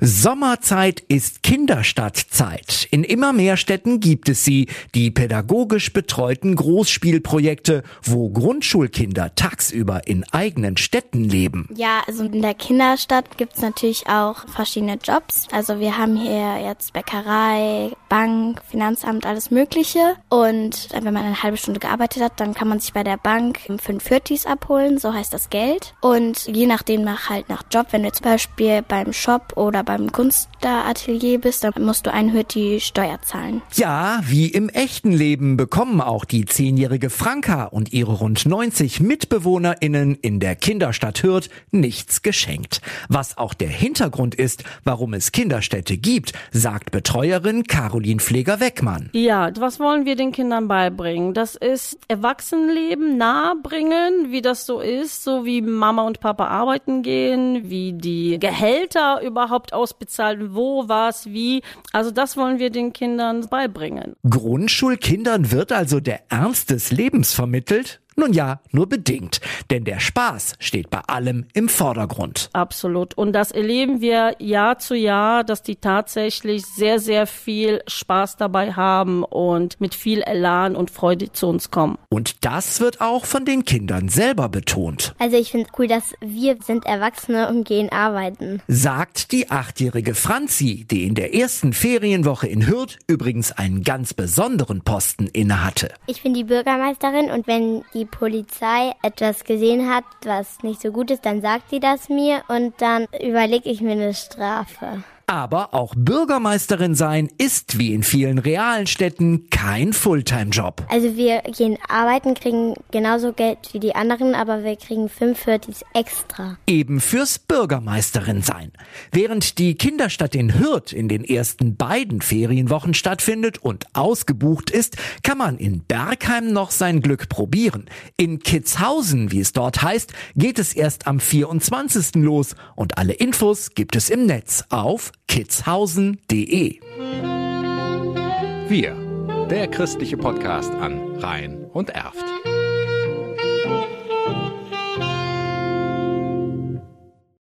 Sommerzeit ist Kinderstadtzeit. In immer mehr Städten gibt es sie, die pädagogisch betreuten Großspielprojekte, wo Grundschulkinder tagsüber in eigenen Städten leben. Ja, also in der Kinderstadt gibt's natürlich auch verschiedene Jobs. Also wir haben hier jetzt Bäckerei, Bank, Finanzamt, alles Mögliche. Und wenn man eine halbe Stunde gearbeitet hat, dann kann man sich bei der Bank fünf Viertis abholen, so heißt das Geld. Und je nachdem nach halt nach Job, wenn du zum Beispiel beim Shop oder beim Kunstatelier bist, dann musst du ein Hürti Steuer zahlen. Ja, wie im echten Leben bekommen auch die zehnjährige Franka und ihre rund 90 MitbewohnerInnen in der Kinderstadt Hürth nichts geschenkt. Was auch der Hintergrund ist, warum es Kinderstädte gibt, sagt Betreuerin Caroline Pfleger-Weckmann. Ja, was wollen wir den Kindern beibringen? Das ist Erwachsenenleben nahebringen, wie das so ist, so wie Mama und Papa arbeiten gehen, wie die Gehälter überhaupt ausbezahlt, wo, was, wie. Also das wollen wir den Kindern beibringen. Grundschulkindern wird also der Ernst des Lebens vermittelt? Nun ja, nur bedingt, denn der Spaß steht bei allem im Vordergrund. Absolut. Und das erleben wir Jahr zu Jahr, dass die tatsächlich sehr, sehr viel Spaß dabei haben und mit viel Elan und Freude zu uns kommen. Und das wird auch von den Kindern selber betont. Also ich finde cool, dass wir sind Erwachsene und gehen arbeiten. Sagt die achtjährige Franzi, die in der ersten Ferienwoche in Hürth übrigens einen ganz besonderen Posten innehatte. Ich bin die Bürgermeisterin und wenn die Polizei etwas gesehen hat, was nicht so gut ist, dann sagt sie das mir und dann überlege ich mir eine Strafe. Aber auch Bürgermeisterin sein ist wie in vielen realen Städten kein Fulltime-Job. Also wir gehen arbeiten, kriegen genauso Geld wie die anderen, aber wir kriegen 45 extra. Eben fürs Bürgermeisterin sein. Während die Kinderstadt in Hürth in den ersten beiden Ferienwochen stattfindet und ausgebucht ist, kann man in Bergheim noch sein Glück probieren. In Kitzhausen, wie es dort heißt, geht es erst am 24. los und alle Infos gibt es im Netz auf kitzhausen.de. Wir, der christliche Podcast an Rhein und Erft.